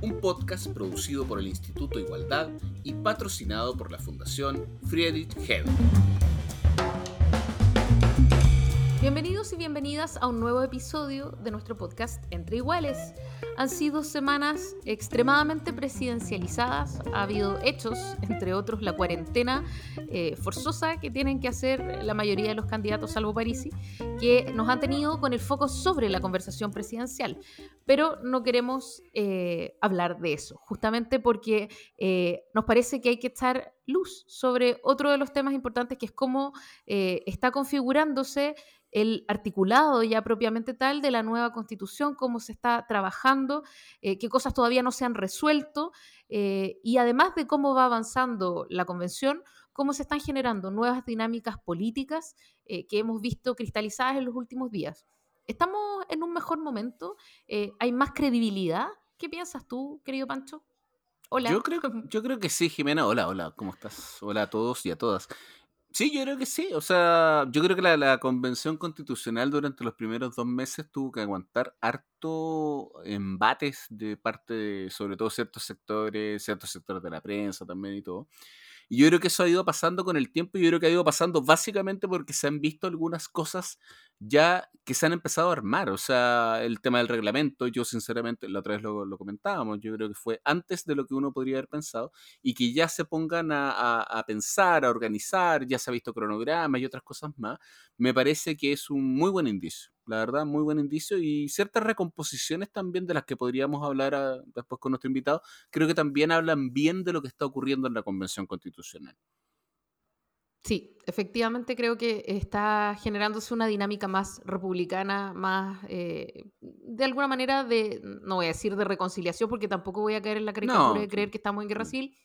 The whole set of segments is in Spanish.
Un podcast producido por el Instituto Igualdad y patrocinado por la Fundación Friedrich Hebel. Bienvenidos y bienvenidas a un nuevo episodio de nuestro podcast Entre Iguales. Han sido semanas extremadamente presidencializadas, ha habido hechos, entre otros la cuarentena eh, forzosa que tienen que hacer la mayoría de los candidatos, salvo Parisi, que nos han tenido con el foco sobre la conversación presidencial. Pero no queremos eh, hablar de eso, justamente porque eh, nos parece que hay que echar luz sobre otro de los temas importantes, que es cómo está configurándose el articulado ya propiamente tal de la nueva constitución, cómo se está trabajando, eh, qué cosas todavía no se han resuelto eh, y además de cómo va avanzando la convención, cómo se están generando nuevas dinámicas políticas eh, que hemos visto cristalizadas en los últimos días. ¿Estamos en un mejor momento? ¿Hay más credibilidad? ¿Qué piensas tú, querido Pancho? Hola. Yo creo, yo creo que sí, Jimena. Hola, hola, ¿cómo estás? Hola a todos y a todas. Sí, yo creo que sí. O sea, yo creo que la, convención constitucional durante los primeros dos meses tuvo que aguantar harto embates de parte de, sobre todo, ciertos sectores, ciertos sectores de la prensa también y todo. Y yo creo que eso ha ido pasando con el tiempo y yo creo que ha ido pasando básicamente porque se han visto algunas cosas ya que se han empezado a armar. O sea, el tema del reglamento, yo sinceramente, la otra vez lo, comentábamos, yo creo que fue antes de lo que uno podría haber pensado y que ya se pongan a, pensar, a organizar, ya se ha visto cronograma y otras cosas más, me parece que es un muy buen indicio. La verdad, muy buen indicio y ciertas recomposiciones también de las que podríamos hablar ah, después con nuestro invitado, creo que también hablan bien de lo que está ocurriendo en la Convención Constitucional. Sí, efectivamente creo que está generándose una dinámica más republicana, más, eh, de alguna manera, de, no voy a decir de reconciliación, porque tampoco voy a caer en la caricatura de creer que estamos en guerra mm. civil,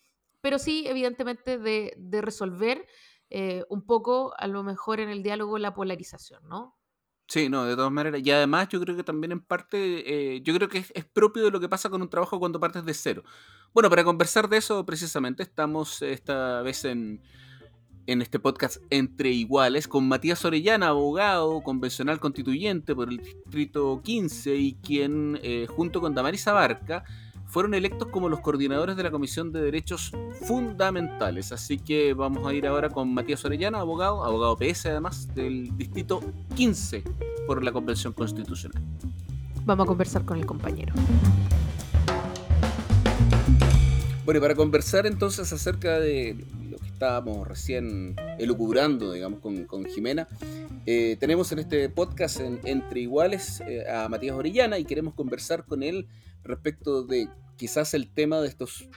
pero sí, evidentemente, de, de resolver eh, un poco, a lo mejor en el diálogo, la polarización, ¿no? Sí, no, de todas maneras. Y además yo creo que también en parte, eh, yo creo que es, es, propio de lo que pasa con un trabajo cuando partes de cero. Bueno, para conversar de eso precisamente estamos esta vez en en este podcast Entre Iguales con Matías Orellana, abogado convencional constituyente por el Distrito 15 y quien, eh, junto con Damaris Abarca, fueron electos como los coordinadores de la Comisión de Derechos Fundamentales. Así que vamos a ir ahora con Matías Orellana, abogado, abogado PS además, del Distrito 15 por la Convención Constitucional. Vamos a conversar con el compañero. Bueno, y para conversar entonces acerca de estábamos recién elucubrando, digamos, con, con Jimena. Eh, tenemos en este podcast Entre Iguales eh, a Matías Orellana y queremos conversar con él respecto de quizás el tema de estos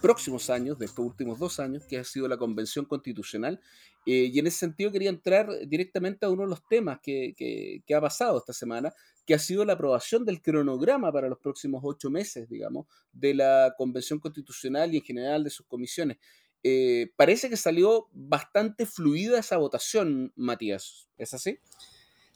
próximos años, de estos últimos dos años, que ha sido la Convención Constitucional. Eh, y en ese sentido quería entrar directamente a uno de los temas que, que, que, ha pasado esta semana, que ha sido la aprobación del cronograma para los próximos ocho meses, digamos, de la Convención Constitucional y en general de sus comisiones. Eh, parece que salió bastante fluida esa votación, Matías. ¿Es así?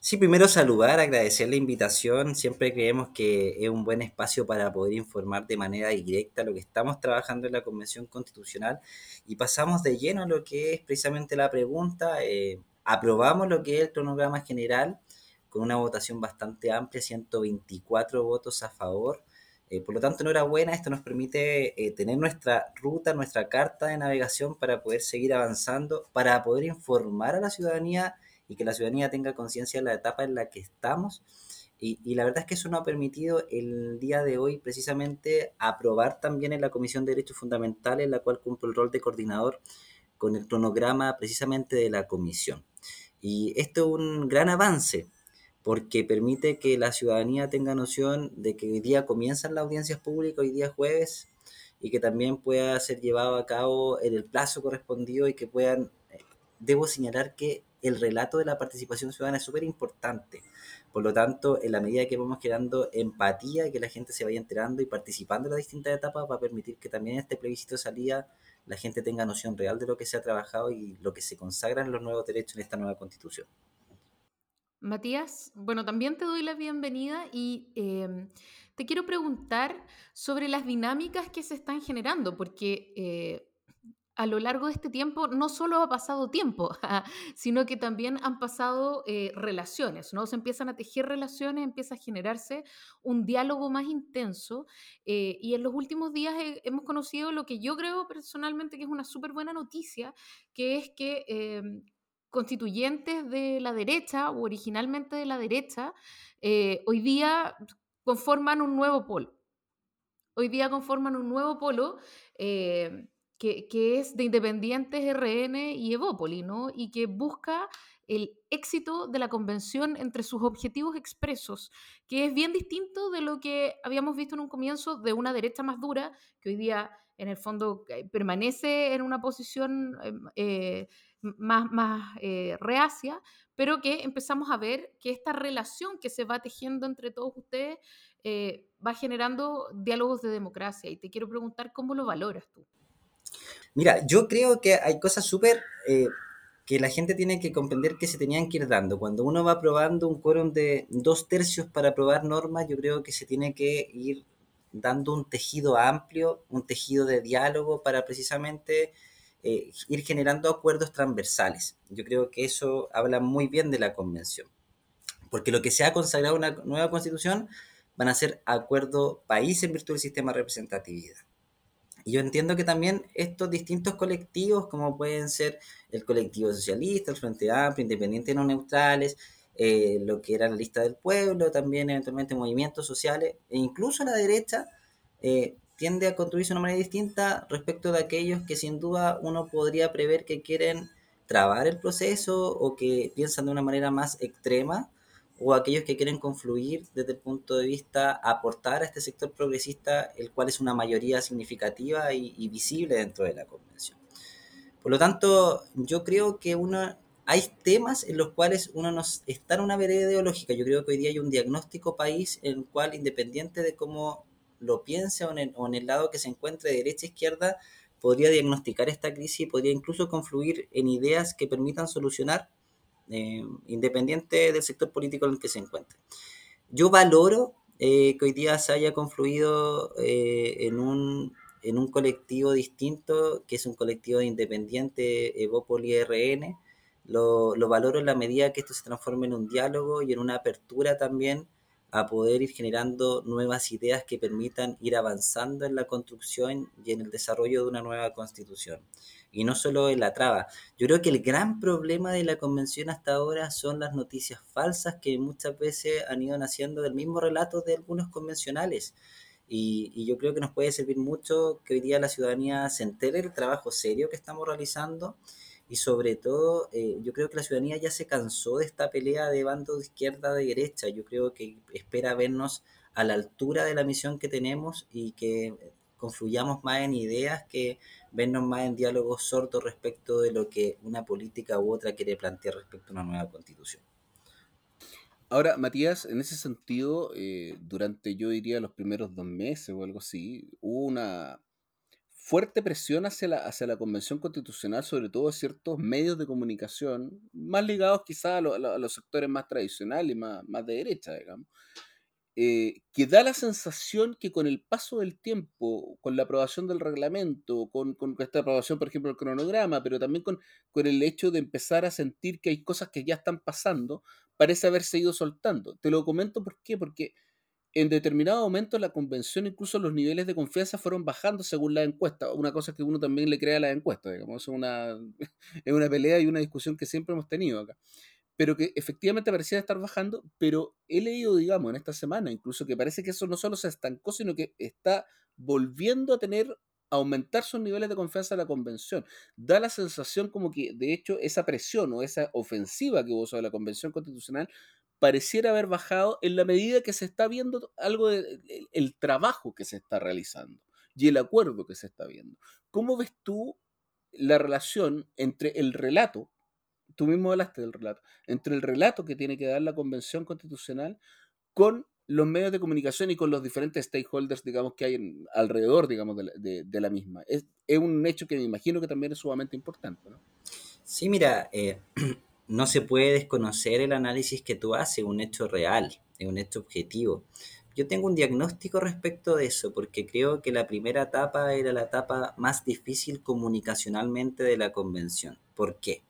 Sí, primero saludar, agradecer la invitación. Siempre creemos que es un buen espacio para poder informar de manera directa lo que estamos trabajando en la Convención Constitucional. Y pasamos de lleno a lo que es precisamente la pregunta. Eh, aprobamos lo que es el cronograma general con una votación bastante amplia, 124 votos a favor, eh, por lo tanto, enhorabuena, esto nos permite eh, tener nuestra ruta, nuestra carta de navegación para poder seguir avanzando, para poder informar a la ciudadanía y que la ciudadanía tenga conciencia de la etapa en la que estamos. Y, y, la verdad es que eso nos ha permitido el día de hoy precisamente aprobar también en la Comisión de Derechos Fundamentales, en la cual cumplo el rol de coordinador con el cronograma precisamente de la comisión. Y esto es un gran avance porque permite que la ciudadanía tenga noción de que hoy día comienzan las audiencias públicas, hoy día jueves, y que también pueda ser llevado a cabo en el plazo correspondido y que puedan, eh, debo señalar que el relato de la participación ciudadana es súper importante. Por lo tanto, en la medida que vamos creando empatía que la gente se vaya enterando y participando en las distintas etapas, va a permitir que también este plebiscito de salida la gente tenga noción real de lo que se ha trabajado y lo que se consagra en los nuevos derechos en esta nueva constitución. Matías, bueno, también te doy la bienvenida y em, te quiero preguntar sobre las dinámicas que se están generando, porque eh, a lo largo de este tiempo no solo ha pasado tiempo, sino que también han pasado eh, relaciones, ¿no? Se empiezan a tejer relaciones, empieza a generarse un diálogo más intenso eh, y en los últimos días hemos conocido lo que yo creo personalmente que es una súper buena noticia, que es que em, constituyentes de la derecha o originalmente de la derecha eh, hoy día conforman un nuevo polo. Hoy día conforman un nuevo polo que, es de Independientes RN y Evópoli, ¿no? Y que busca el éxito de la convención entre sus objetivos expresos, que es bien distinto de lo que habíamos visto en un comienzo de una derecha más dura, que hoy día en el fondo eh, permanece en una posición em, eh, más, más eh, reacia, pero que empezamos a ver que esta relación que se va tejiendo entre todos ustedes va generando diálogos de democracia. Y te quiero preguntar cómo lo valoras tú. Mira, yo creo que hay cosas súper que la gente tiene que comprender que se tenían que ir dando. Cuando uno va aprobando un quórum de dos tercios para aprobar normas, yo creo que se tiene que ir dando un tejido amplio, un tejido de diálogo para precisamente eh, ir generando acuerdos transversales. Yo creo que eso habla muy bien de la convención. Porque lo que se ha consagrado una nueva constitución van a ser acuerdo país en virtud del sistema de representatividad. Y yo entiendo que también estos distintos colectivos, como pueden ser el colectivo socialista, el Frente Amplio, Independientes No Neutrales, eh, lo que era la lista del pueblo, también eventualmente movimientos sociales, e incluso la derecha, eh, tiende a construirse de una manera distinta respecto de aquellos que sin duda uno podría prever que quieren trabar el proceso o que piensan de una manera más extrema o aquellos que quieren confluir desde el punto de vista aportar a este sector progresista, el cual es una mayoría significativa y, visible dentro de la convención. Por lo tanto, yo creo que uno, hay temas en los cuales uno nos está en una vereda ideológica. Yo creo que hoy día hay un diagnóstico país en el cual, independiente de cómo lo piense o en el, lado que se encuentre de derecha izquierda, podría diagnosticar esta crisis y podría incluso confluir en ideas que permitan solucionar eh, independiente del sector político en el que se encuentre. Yo valoro eh, que hoy día se haya confluido eh, en, un, en un colectivo distinto, que es un colectivo de independiente Evopoli RN. Lo, lo valoro en la medida que esto se transforme en un diálogo y en una apertura también a poder ir generando nuevas ideas que permitan ir avanzando en la construcción y en el desarrollo de una nueva constitución y no solo en la traba. Yo creo que el gran problema de la convención hasta ahora son las noticias falsas que muchas veces han ido naciendo del mismo relato de algunos convencionales. Y, yo creo que nos puede servir mucho que hoy día la ciudadanía se entere del trabajo serio que estamos realizando y sobre todo eh, yo creo que la ciudadanía ya se cansó de esta pelea de bando de izquierda de derecha. Yo creo que espera vernos a la altura de la misión que tenemos y que confluyamos más en ideas que vernos más en diálogos sordos respecto de lo que una política u otra quiere plantear respecto a una nueva constitución. Ahora, Matías, en ese sentido, eh, durante yo diría los primeros dos meses o algo así, hubo una fuerte presión hacia la, hacia la Convención Constitucional, sobre todo a ciertos medios de comunicación, más ligados quizás a, los sectores más tradicionales y más, más de derecha, digamos, eh, que da la sensación que con el paso del tiempo, con la aprobación del reglamento, con, esta aprobación, por ejemplo, del cronograma, pero también con, con, el hecho de empezar a sentir que hay cosas que ya están pasando, parece haberse ido soltando. Te lo comento por qué, porque en determinado momento la convención, incluso los niveles de confianza fueron bajando según la encuesta. Una cosa que uno también le crea a la encuesta, digamos, es una, es una pelea y una discusión que siempre hemos tenido acá pero que efectivamente parecía estar bajando, pero he leído, digamos, en esta semana incluso que parece que eso no solo se estancó, sino que está volviendo a tener, a aumentar sus niveles de confianza en la convención. Da la sensación como que, de hecho, esa presión o esa ofensiva que hubo sobre la convención constitucional pareciera haber bajado en la medida que se está viendo algo del el trabajo que se está realizando y el acuerdo que se está viendo. ¿Cómo ves tú la relación entre el relato tú mismo hablaste del relato, entre el relato que tiene que dar la Convención Constitucional con los medios de comunicación y con los diferentes stakeholders, digamos, que hay alrededor, digamos, de la, misma. Es, es, un hecho que me imagino que también es sumamente importante. Sí, mira, eh, no se puede desconocer el análisis que tú haces, un hecho real, es un hecho objetivo. Yo tengo un diagnóstico respecto de eso, porque creo que la primera etapa era la etapa más difícil comunicacionalmente de la convención. ¿Por qué?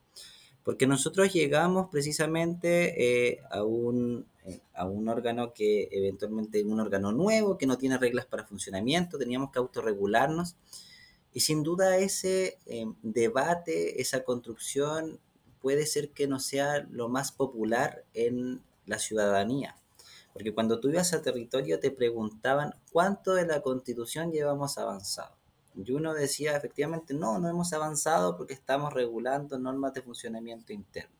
Porque nosotros llegamos precisamente eh, a, un, eh, a un órgano que eventualmente, un órgano nuevo, que no tiene reglas para funcionamiento, teníamos que autorregularnos. Y sin duda ese eh, debate, esa construcción, puede ser que no sea lo más popular en la ciudadanía. Porque cuando tú ibas a territorio te preguntaban cuánto de la constitución llevamos avanzado. Y uno decía, efectivamente, no, no hemos avanzado porque estamos regulando normas de funcionamiento interno.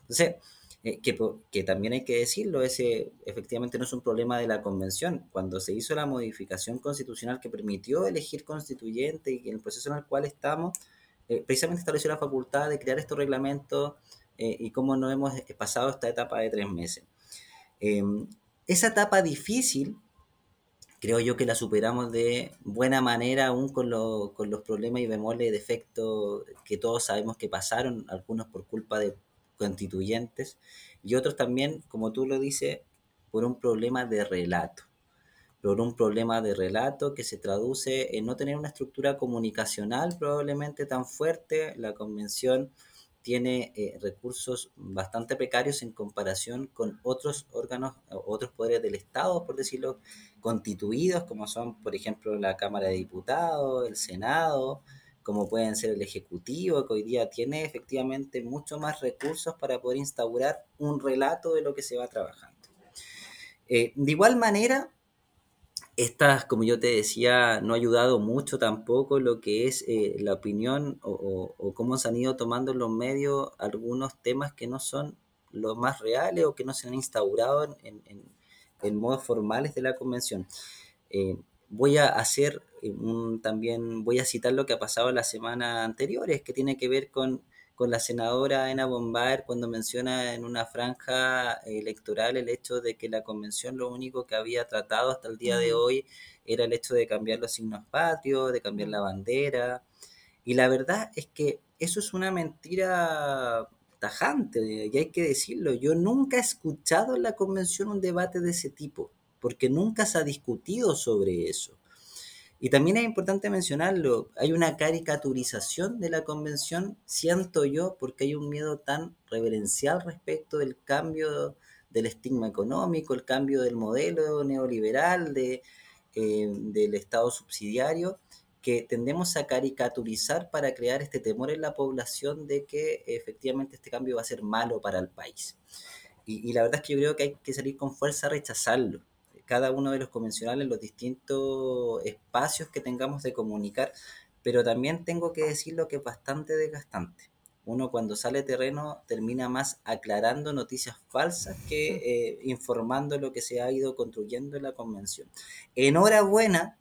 Entonces, eh, que, que, también hay que decirlo, ese efectivamente no es un problema de la convención. Cuando se hizo la modificación constitucional que permitió elegir constituyente y en el proceso en el cual estamos, eh, precisamente estableció la facultad de crear estos reglamentos eh, y cómo no hemos pasado esta etapa de tres meses. Em, esa etapa difícil creo yo que la superamos de buena manera, aún con, con los problemas y bemoles y defectos que todos sabemos que pasaron, algunos por culpa de constituyentes y otros también, como tú lo dices, por un problema de relato, por un problema de relato que se traduce en no tener una estructura comunicacional probablemente tan fuerte, la convención tiene eh, recursos bastante precarios en comparación con otros órganos, otros poderes del Estado, por decirlo, constituidos, como son, por ejemplo, la Cámara de Diputados, el Senado, como pueden ser el Ejecutivo, que hoy día tiene efectivamente mucho más recursos para poder instaurar un relato de lo que se va trabajando. Eh, de igual manera, estas, como yo te decía, no ha ayudado mucho tampoco lo que es eh, la opinión o, cómo se han ido tomando en los medios algunos temas que no son los más reales o que no se han instaurado en, modos formales de la convención. Eh, voy a hacer un, también, voy a citar lo que ha pasado la semana anterior, es que tiene que ver con con la senadora Ana Bombar cuando menciona en una franja electoral el hecho de que la convención lo único que había tratado hasta el día de hoy era el hecho de cambiar los signos patrios, de cambiar la bandera. Y la verdad es que eso es una mentira tajante, y hay que decirlo. Yo nunca he escuchado en la convención un debate de ese tipo, porque nunca se ha discutido sobre eso. Y también es importante mencionarlo, hay una caricaturización de la convención, siento yo, porque hay un miedo tan reverencial respecto del cambio del estigma económico, el cambio del modelo neoliberal eh, del Estado subsidiario, que tendemos a caricaturizar para crear este temor en la población de que efectivamente este cambio va a ser malo para el país. Y, y la verdad es que yo creo que hay que salir con fuerza a rechazarlo cada uno de los convencionales, los distintos espacios que tengamos de comunicar, pero también tengo que decirlo que es bastante desgastante. Uno cuando sale terreno termina más aclarando noticias falsas que eh, informando lo que se ha ido construyendo en la convención. Enhorabuena,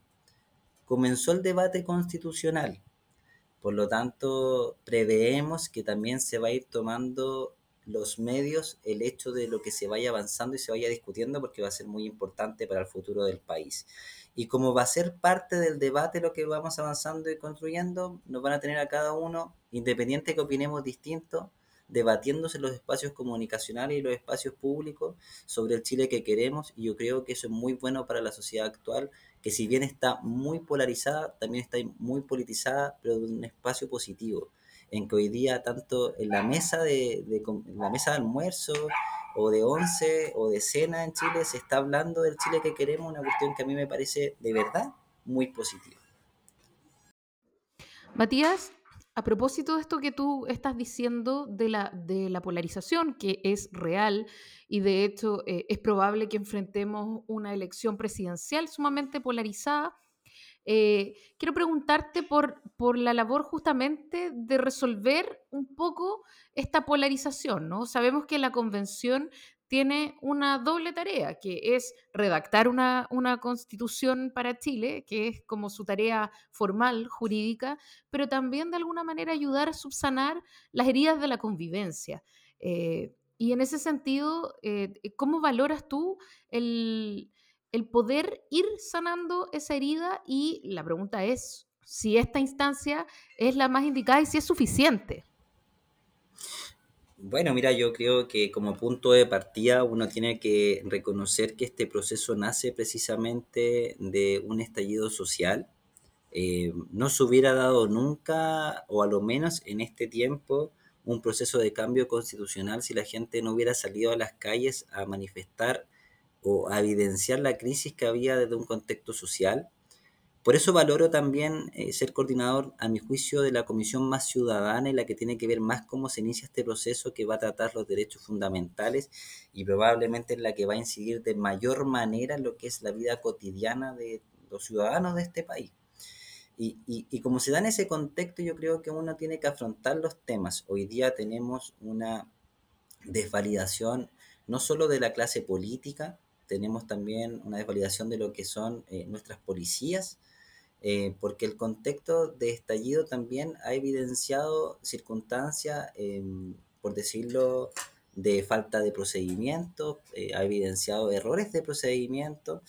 comenzó el debate constitucional. Por lo tanto, preveemos que también se va a ir tomando los medios el hecho de lo que se vaya avanzando y se vaya discutiendo porque va a ser muy importante para el futuro del país. Y como va a ser parte del debate lo que vamos avanzando y construyendo, nos van a tener a cada uno, independiente que opinemos distinto, debatiéndose los espacios comunicacionales y los espacios públicos sobre el Chile que queremos y yo creo que eso es muy bueno para la sociedad actual, que si bien está muy polarizada, también está muy politizada, pero de un espacio positivo en que hoy día tanto en la mesa de, la mesa de almuerzo o de once o de cena en Chile se está hablando del Chile que queremos, una cuestión que a mí me parece de verdad muy positiva. Matías, a propósito de esto que tú estás diciendo de la, de la polarización, que es real y de hecho eh, es probable que enfrentemos una elección presidencial sumamente polarizada, eh, quiero preguntarte por, por la labor justamente de resolver un poco esta polarización, ¿no? Sabemos que la convención tiene una doble tarea, que es redactar una, una, constitución para Chile, que es como su tarea formal, jurídica, pero también de alguna manera ayudar a subsanar las heridas de la convivencia. Eh, y en ese sentido, eh, ¿cómo valoras tú el, el poder ir sanando esa herida? Y la pregunta es si esta instancia es la más indicada y si es suficiente. Bueno, mira, yo creo que como punto de partida uno tiene que reconocer que este proceso nace precisamente de un estallido social. Eh, no se hubiera dado nunca, o a lo menos en este tiempo, un proceso de cambio constitucional si la gente no hubiera salido a las calles a manifestar o a evidenciar la crisis que había desde un contexto social por eso valoro también eh, ser coordinador, a mi juicio, de la comisión más ciudadana y la que tiene que ver más cómo se inicia este proceso que va a tratar los derechos fundamentales y probablemente en la que va a incidir de mayor manera en lo que es la vida cotidiana de los ciudadanos de este país. Y, y como se da en ese contexto, yo creo que uno tiene que afrontar los temas. Hoy día tenemos una desvalidación no solo de la clase política, tenemos también una desvalidación de lo que son eh, nuestras policías, eh, porque el contexto de estallido también ha evidenciado circunstancias, em, por decirlo, de falta de procedimiento, eh, ha evidenciado errores de procedimiento.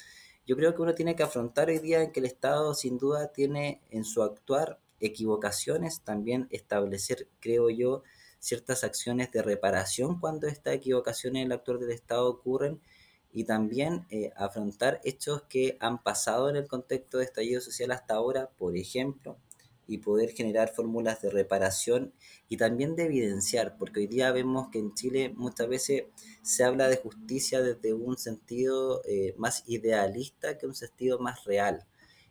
Yo creo que uno tiene que afrontar hoy día en que el Estado sin duda tiene en su actuar equivocaciones, también establecer, creo yo, ciertas acciones de reparación cuando estas equivocaciones en el actuar del Estado ocurren y también eh, afrontar hechos que han pasado en el contexto de estallido social hasta ahora, por ejemplo, y poder generar fórmulas de reparación y también de evidenciar, porque hoy día vemos que en Chile muchas veces se habla de justicia desde un sentido eh, más idealista que un sentido más real.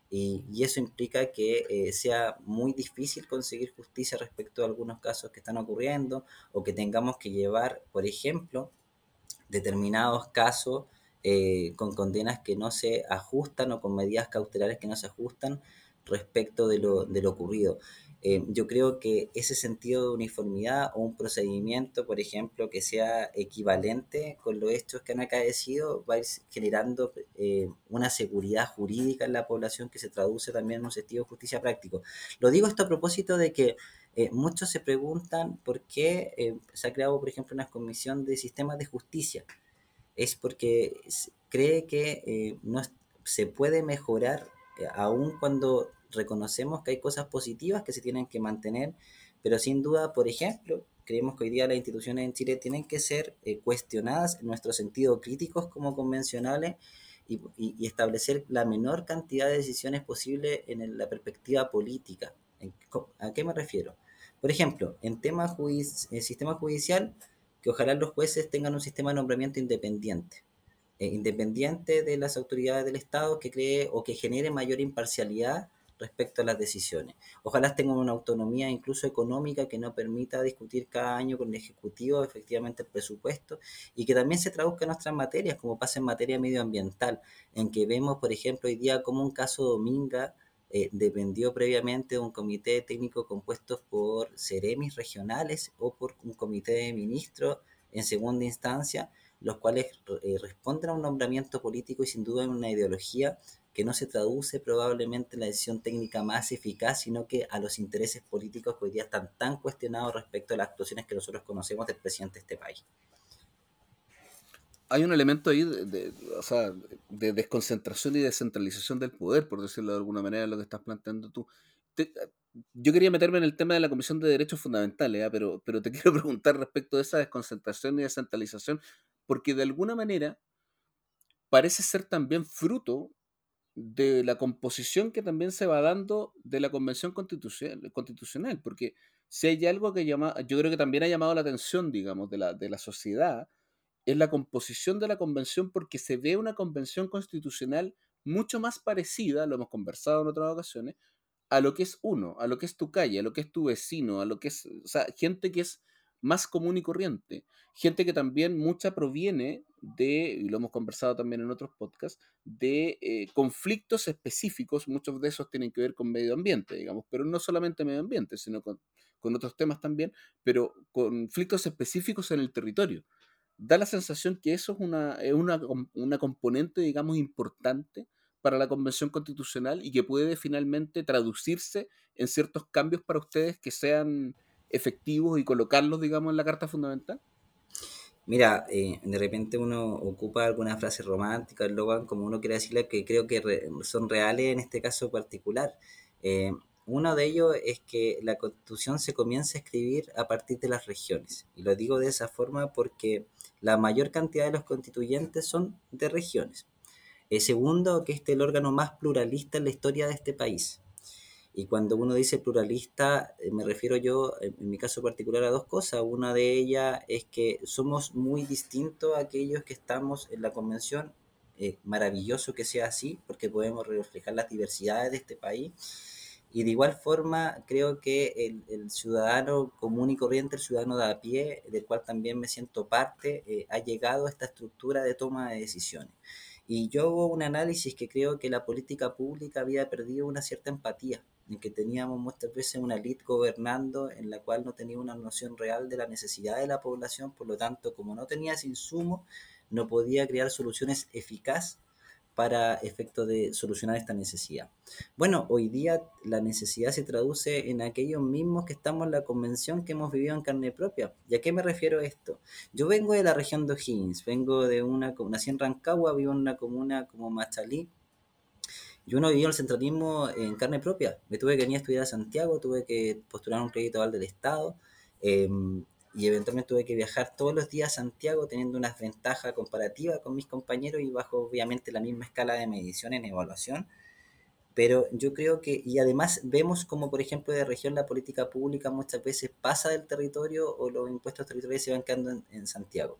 Y, y eso implica que eh, sea muy difícil conseguir justicia respecto a algunos casos que están ocurriendo o que tengamos que llevar, por ejemplo, determinados casos eh, con condenas que no se ajustan o con medidas cautelares que no se ajustan respecto de lo, de lo ocurrido. Eh, yo creo que ese sentido de uniformidad o un procedimiento, por ejemplo, que sea equivalente con los hechos que han acaecido, va a ir generando eh, una seguridad jurídica en la población que se traduce también en un sentido de justicia práctico. Lo digo esto a propósito de que muchos se preguntan por qué se ha creado, por ejemplo, una comisión de sistemas de justicia es porque cree que eh, no se puede mejorar eh, aún cuando reconocemos que hay cosas positivas que se tienen que mantener, pero sin duda, por ejemplo, creemos que hoy día las instituciones en Chile tienen que ser eh, cuestionadas en nuestro sentido críticos como convencionales y, establecer la menor cantidad de decisiones posible en la perspectiva política. ¿A qué me refiero? Por ejemplo, en tema sistema judicial, que ojalá los jueces tengan un sistema de nombramiento independiente, eh, independiente de las autoridades del Estado que cree o que genere mayor imparcialidad respecto a las decisiones. Ojalá tengan una autonomía incluso económica que no permita discutir cada año con el Ejecutivo efectivamente el presupuesto y que también se traduzca en otras materias, como pasa en materia medioambiental, en que vemos, por ejemplo, hoy día como un caso Dominga eh, dependió previamente de un comité técnico compuesto por seremis regionales o por un comité de ministros en segunda instancia, los cuales eh, responden a un nombramiento político y sin duda en una ideología que no se traduce probablemente en la decisión técnica más eficaz, sino que a los intereses políticos que hoy día están tan cuestionados respecto a las actuaciones que nosotros conocemos del presidente de este país hay un elemento ahí de, o sea, de desconcentración y descentralización del poder, por decirlo de alguna manera, lo que estás planteando tú. yo quería meterme en el tema de la Comisión de Derechos Fundamentales, ¿ah? pero, pero te quiero preguntar respecto de esa desconcentración y descentralización, porque de alguna manera parece ser también fruto de la composición que también se va dando de la Convención Constitucional, constitucional porque si hay algo que llama, yo creo que también ha llamado la atención, digamos, de la, de la sociedad, es la composición de la convención porque se ve una convención constitucional mucho más parecida, lo hemos conversado en otras ocasiones, a lo que es uno, a lo que es tu calle, a lo que es tu vecino, a lo que es, o sea, gente que es más común y corriente, gente que también mucha proviene de, y lo hemos conversado también en otros podcasts, de eh, conflictos específicos, muchos de esos tienen que ver con medio ambiente, digamos, pero no solamente medio ambiente, sino con, con otros temas también, pero conflictos específicos en el territorio da la sensación que eso es una, una, una componente, digamos, importante para la Convención Constitucional y que puede finalmente traducirse en ciertos cambios para ustedes que sean efectivos y colocarlos, digamos, en la Carta Fundamental? Mira, eh, de repente uno ocupa alguna frase romántica, eslogan, como uno quiera decirle, que creo que son reales en este caso particular. Eh, uno de ellos es que la constitución se comienza a escribir a partir de las regiones. Y lo digo de esa forma porque la mayor cantidad de los constituyentes son de regiones. El segundo, que este es el órgano más pluralista en la historia de este país. Y cuando uno dice pluralista, eh, me refiero yo, en mi caso particular, a dos cosas. Una de ellas es que somos muy distintos a aquellos que estamos en la convención. Eh, maravilloso que sea así, porque podemos reflejar las diversidades de este país. Y de igual forma, creo que el, el ciudadano común y corriente, el ciudadano de a pie, del cual también me siento parte, eh, ha llegado a esta estructura de toma de decisiones. Y yo hago un análisis que creo que la política pública había perdido una cierta empatía, en que teníamos muchas veces una élite gobernando en la cual no tenía una noción real de la necesidad de la población, por lo tanto, como no tenía ese insumo, no podía crear soluciones eficaces para efecto de solucionar esta necesidad. Bueno, hoy día la necesidad se traduce en aquellos mismos que estamos en la convención que hemos vivido en carne propia. ¿Y a qué me refiero esto? Yo vengo de la región de O'Higgins, vengo de una, nací en Rancagua, vivo en una comuna como Machalí, yo no viví el centralismo en carne propia. Me tuve que venir a estudiar a Santiago, tuve que postular un crédito al del Estado eh, y eventualmente tuve que viajar todos los días a Santiago teniendo una ventaja comparativa con mis compañeros y bajo obviamente la misma escala de medición en evaluación. Pero yo creo que, y además vemos como por ejemplo de región la política pública muchas veces pasa del territorio o los impuestos territoriales se van quedando en, en Santiago.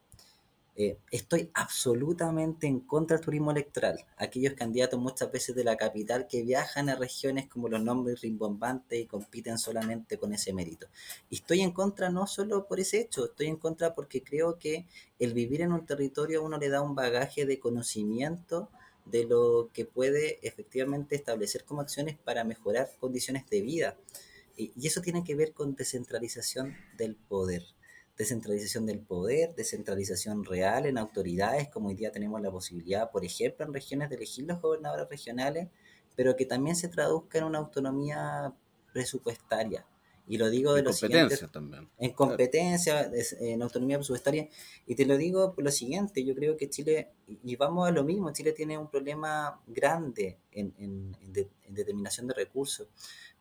Eh, estoy absolutamente en contra del turismo electoral. Aquellos candidatos muchas veces de la capital que viajan a regiones como los nombres rimbombantes y compiten solamente con ese mérito. Y estoy en contra no solo por ese hecho, estoy en contra porque creo que el vivir en un territorio a uno le da un bagaje de conocimiento de lo que puede efectivamente establecer como acciones para mejorar condiciones de vida. Y, y eso tiene que ver con descentralización del poder descentralización del poder, descentralización real en autoridades, como hoy día tenemos la posibilidad, por ejemplo, en regiones de elegir los gobernadores regionales, pero que también se traduzca en una autonomía presupuestaria. Y lo digo de En lo siguiente, competencia también. en competencia, en autonomía presupuestaria, y te lo digo por lo siguiente, yo creo que Chile, y y vamos a lo mismo, Chile tiene un problema grande en, en- en de- en determinación de recursos.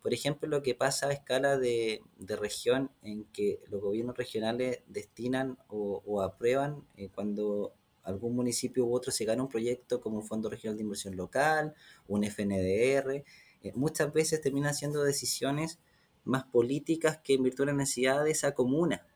Por ejemplo, lo que pasa a escala de, de región en que los gobiernos regionales destinan o, o aprueban eh, cuando algún municipio u otro se gana un proyecto como un Fondo Regional de Inversión Local, un FNDR, eh, muchas veces terminan siendo decisiones más políticas que en virtud de la necesidad de esa comuna.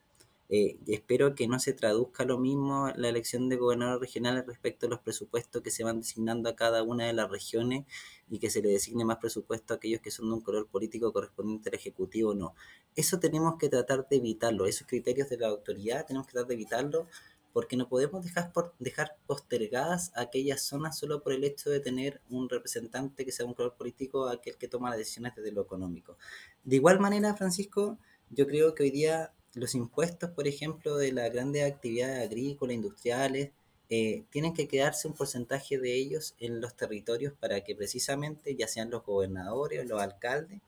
Eh, espero que no se traduzca lo mismo la elección de gobernadores regionales respecto a los presupuestos que se van designando a cada una de las regiones y que se le designe más presupuesto a aquellos que son de un color político correspondiente al Ejecutivo o no. Eso tenemos que tratar de evitarlo, esos criterios de la autoridad tenemos que tratar de evitarlo porque no podemos dejar, por, dejar postergadas aquellas zonas solo por el hecho de tener un representante que sea un color político, aquel que toma las decisiones desde lo económico. De igual manera, Francisco, yo creo que hoy día los impuestos, por ejemplo, de las grandes actividades agrícolas, industriales, eh, tienen que quedarse un porcentaje de ellos en los territorios para que precisamente, ya sean los gobernadores o los alcaldes,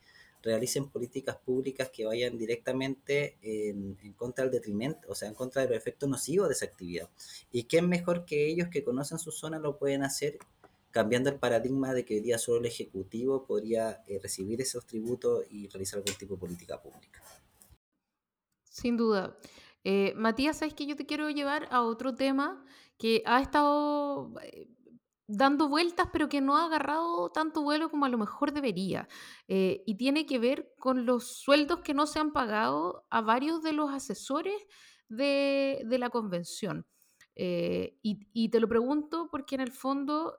realicen políticas públicas que vayan directamente en, contra del detrimento, o sea, en contra de los efectos nocivos de esa actividad. ¿Y quién mejor que ellos que conocen su zona lo pueden hacer cambiando el paradigma de que hoy día solo el Ejecutivo podría eh, recibir esos tributos y realizar algún tipo de política pública? Sin duda. Eh, Matías, sabes que yo te quiero llevar a otro tema que ha estado eh, dando vueltas, pero que no ha agarrado tanto vuelo como a lo mejor debería. Eh, y tiene que ver con los sueldos que no se han pagado a varios de los asesores de, de la convención. Y, te lo pregunto porque en el fondo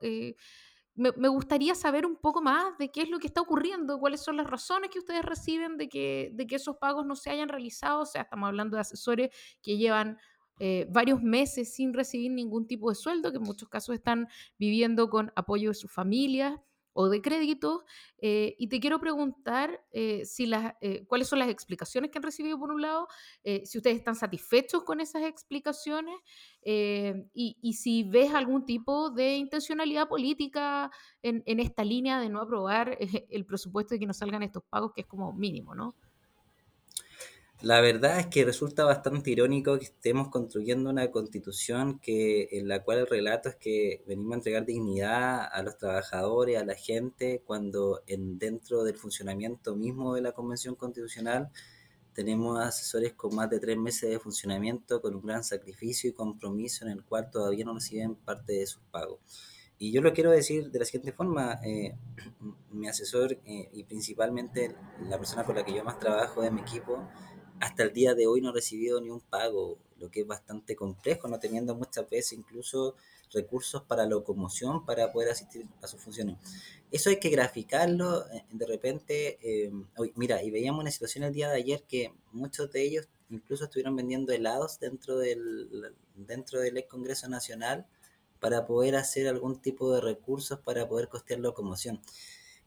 me, gustaría saber un poco más de qué es lo que está ocurriendo, cuáles son las razones que ustedes reciben de que, de que esos pagos no se hayan realizado. O sea, estamos hablando de asesores que llevan eh, varios meses sin recibir ningún tipo de sueldo, que en muchos casos están viviendo con apoyo de sus familias o de créditos. Eh, y te quiero preguntar eh, si las, eh, cuáles son las explicaciones que han recibido por un lado, eh, si ustedes están satisfechos con esas explicaciones y, y si ves algún tipo de intencionalidad política en, en esta línea de no aprobar el presupuesto y que no salgan estos pagos, que es como mínimo, ¿no? La verdad es que resulta bastante irónico que estemos construyendo una constitución que, en la cual el relato es que venimos a entregar dignidad a los trabajadores, a la gente, cuando en, dentro del funcionamiento mismo de la Convención Constitucional tenemos asesores con más de tres meses de funcionamiento, con un gran sacrificio y compromiso en el cual todavía no reciben parte de sus pagos. Y yo lo quiero decir de la siguiente forma, eh, mi asesor eh, y principalmente la persona con la que yo más trabajo de mi equipo, hasta el día de hoy no ha recibido ni un pago, lo que es bastante complejo, no teniendo muchas veces incluso recursos para locomoción para poder asistir a sus funciones. Eso hay que graficarlo eh, de repente. Eh, mira, y veíamos una situación el día de ayer que muchos de ellos incluso estuvieron vendiendo helados dentro del, dentro del ex Congreso Nacional para poder hacer algún tipo de recursos para poder costear locomoción.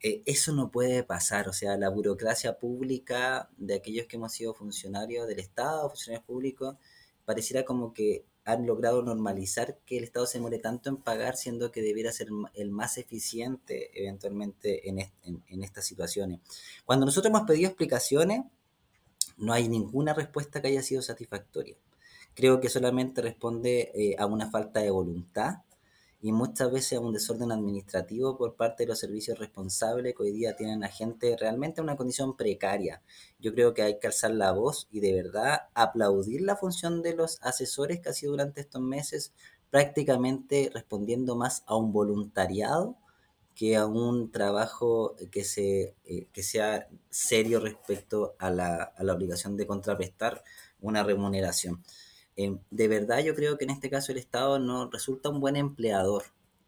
Eh, eso no puede pasar, o sea, la burocracia pública de aquellos que hemos sido funcionarios del Estado, funcionarios públicos, pareciera como que han logrado normalizar que el Estado se muere tanto en pagar, siendo que debiera ser el más eficiente eventualmente en, estas situaciones. Cuando nosotros hemos pedido explicaciones, no hay ninguna respuesta que haya sido satisfactoria. Creo que solamente responde eh, a una falta de voluntad y muchas veces a un desorden administrativo por parte de los servicios responsables que hoy día tienen a gente realmente en una condición precaria. Yo creo que hay que alzar la voz y de verdad aplaudir la función de los asesores que ha sido durante estos meses prácticamente respondiendo más a un voluntariado que a un trabajo que, se, eh, que sea serio respecto a la, a la obligación de contrarrestar una remuneración. Em, de verdad yo creo que en este caso el Estado no resulta un buen empleador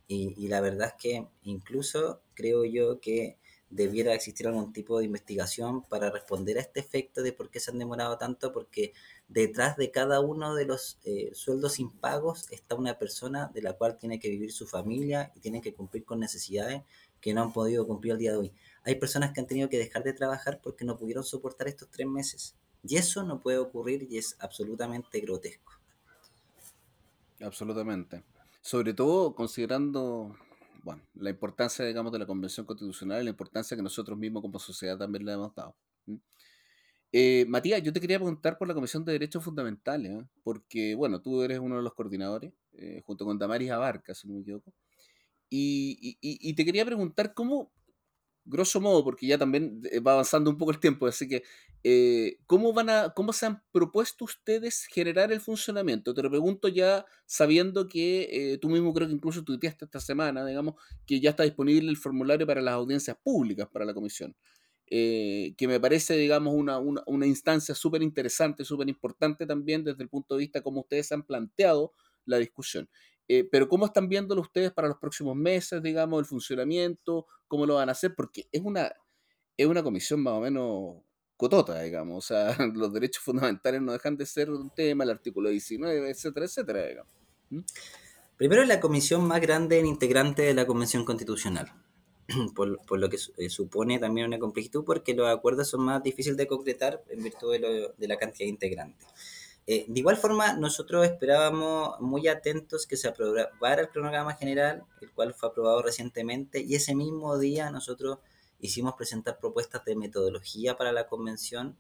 y, y, la verdad es que incluso creo yo que debiera existir algún tipo de investigación para responder a este efecto de por qué se han demorado tanto, porque detrás de cada uno de los eh, sueldos impagos está una persona de la cual tiene que vivir su familia y tiene que cumplir con necesidades que no han podido cumplir al día de hoy. Hay personas que han tenido que dejar de trabajar porque no pudieron soportar estos tres meses. Y eso no puede ocurrir y es absolutamente grotesco. Absolutamente. Sobre todo considerando bueno, la importancia, digamos, de la Convención Constitucional y la importancia que nosotros mismos como sociedad también le hemos dado. Eh, Matías, yo te quería preguntar por la Comisión de Derechos Fundamentales, ¿eh? porque, bueno, tú eres uno de los coordinadores, eh, junto con Damaris Abarca, si no me equivoco, y, y, te quería preguntar cómo, grosso modo, porque ya también eh, va avanzando un poco el tiempo, así que, eh, ¿cómo, van a, ¿cómo se han propuesto ustedes generar el funcionamiento? Te lo pregunto ya sabiendo que eh, tú mismo creo que incluso tuiteaste esta semana, digamos, que ya está disponible el formulario para las audiencias públicas para la comisión. que me parece, digamos, una, una, una instancia súper interesante, súper importante también desde el punto de vista como ustedes han planteado la discusión. Eh, pero ¿cómo están viéndolo ustedes para los próximos meses, digamos, el funcionamiento? ¿Cómo lo van a hacer? Porque es una, es una comisión más o menos cotota, digamos. O sea, los derechos fundamentales no dejan de ser un tema, el artículo 19, etcétera, etcétera, digamos. Primero es la comisión más grande en integrante de la Convención Constitucional. Por, por, lo que eh, supone también una complejitud, porque los acuerdos son más difíciles de concretar en virtud de, lo, de la cantidad de integrantes. Eh, de igual forma, nosotros esperábamos muy atentos que se aprobara el cronograma general, el cual fue aprobado recientemente, y ese mismo día nosotros hicimos presentar propuestas de metodología para la convención.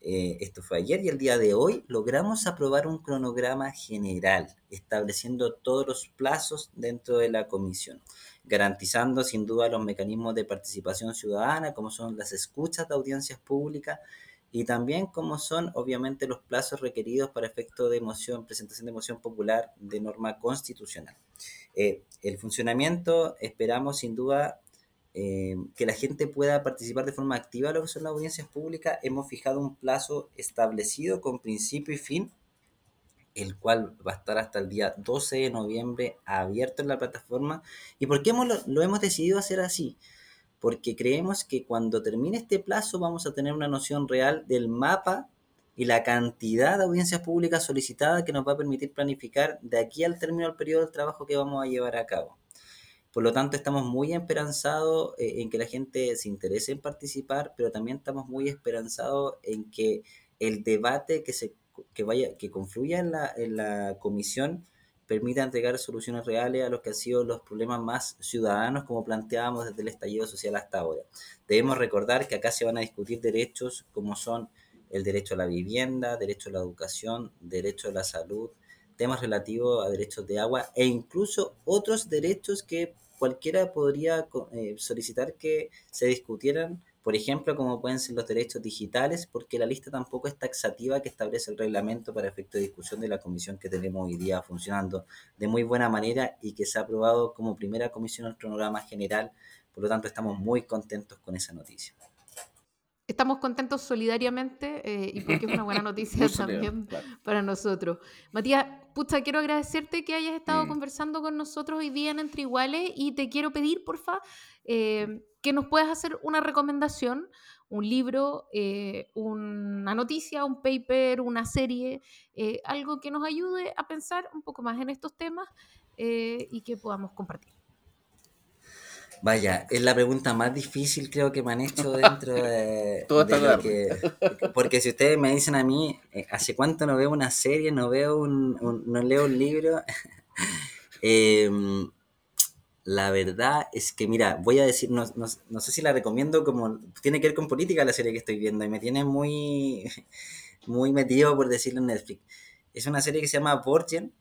Eh, esto fue ayer y el día de hoy logramos aprobar un cronograma general, estableciendo todos los plazos dentro de la comisión, garantizando sin duda los mecanismos de participación ciudadana, como son las escuchas de audiencias públicas, y también como son obviamente los plazos requeridos para efecto de moción, presentación de moción popular de norma constitucional. Eh, el funcionamiento esperamos sin duda eh, que la gente pueda participar de forma activa en lo que son las audiencias públicas. Hemos fijado un plazo establecido con principio y fin, el cual va a estar hasta el día 12 de noviembre abierto en la plataforma. ¿Y por qué lo, lo hemos decidido hacer así? Porque creemos que cuando termine este plazo vamos a tener una noción real del mapa y la cantidad de audiencias públicas solicitadas que nos va a permitir planificar de aquí al término del periodo del trabajo que vamos a llevar a cabo. Por lo tanto, estamos muy esperanzados eh, en que la gente se interese en participar, pero también estamos muy esperanzados en que el debate que, se, que, vaya, que confluya en la, en la comisión permita entregar soluciones reales a los que han sido los problemas más ciudadanos, como planteábamos desde el estallido social hasta ahora. Debemos recordar que acá se van a discutir derechos como son el derecho a la vivienda, derecho a la educación, derecho a la salud, temas relativos a derechos de agua e incluso otros derechos que cualquiera podría eh, solicitar que se discutieran, por ejemplo, como pueden ser los derechos digitales, porque la lista tampoco es taxativa que establece el reglamento para efecto de discusión de la comisión que tenemos hoy día funcionando de muy buena manera y que se ha aprobado como primera comisión el cronograma general. Por lo tanto, estamos muy contentos con esa noticia. Estamos contentos solidariamente eh, y porque es una buena noticia también para nosotros. Matías, pucha, quiero agradecerte que hayas estado mm. conversando con nosotros hoy día en Entre Iguales y te quiero pedir, porfa, eh, que nos puedas hacer una recomendación, un libro, eh, una noticia, un paper, una serie, algo que nos ayude a pensar un poco más en estos temas y que podamos compartir. Vaya, es la pregunta más difícil creo que me han hecho dentro de, Todo lo que... Porque si ustedes me dicen a mí, eh, ¿hace cuánto no veo una serie, no veo un, no leo un libro? Em, la verdad es que, mira, voy a decir, no, no, sé si la recomiendo como... Tiene que ver con política la serie que estoy viendo y me tiene muy, muy metido, por decirlo, en Netflix. Es una serie que se llama Borgen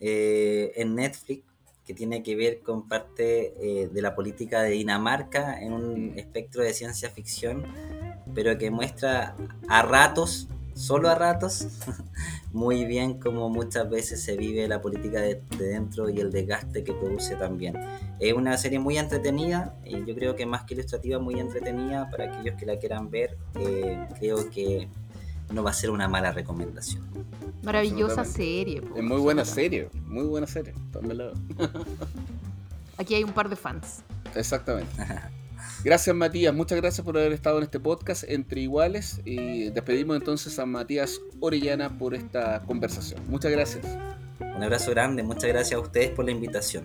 eh, en Netflix que tiene que ver con parte eh, de la política de Dinamarca en un espectro de ciencia ficción, pero que muestra a ratos, solo a ratos, muy bien cómo muchas veces se vive la política de, dentro y el desgaste que produce también. Es una serie muy entretenida, y yo creo que más que ilustrativa, muy entretenida para aquellos que la quieran ver. Eh, creo que no va a ser una mala recomendación. Maravillosa serie. es muy buena serie, muy buena serie. Aquí hay un par de fans. Exactamente. Gracias Matías, muchas gracias por haber estado en este podcast entre iguales y despedimos entonces a Matías Orellana por esta conversación. Muchas gracias. Un abrazo grande, muchas gracias a ustedes por la invitación.